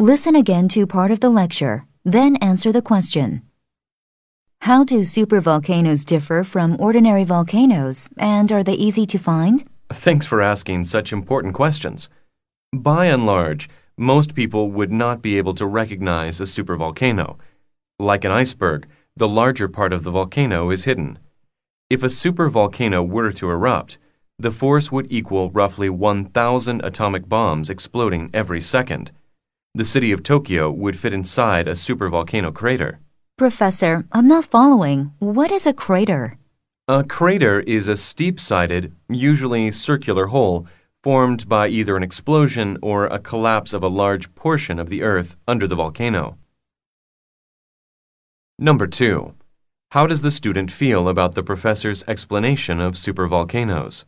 Listen again to part of the lecture, then answer the question. How do supervolcanoes differ from ordinary volcanoes, and are they easy to find? Thanks for asking such important questions. By and large, most people would not be able to recognize a supervolcano. Like an iceberg, the larger part of the volcano is hidden. If a supervolcano were to erupt, the force would equal roughly 1,000 atomic bombs exploding every second. The city of Tokyo would fit inside a supervolcano crater. Professor, I'm not following. What is a crater? A crater is a steep sided, usually circular hole formed by either an explosion or a collapse of a large portion of the earth under the volcano. Number 2. How does the student feel about the professor's explanation of supervolcanoes?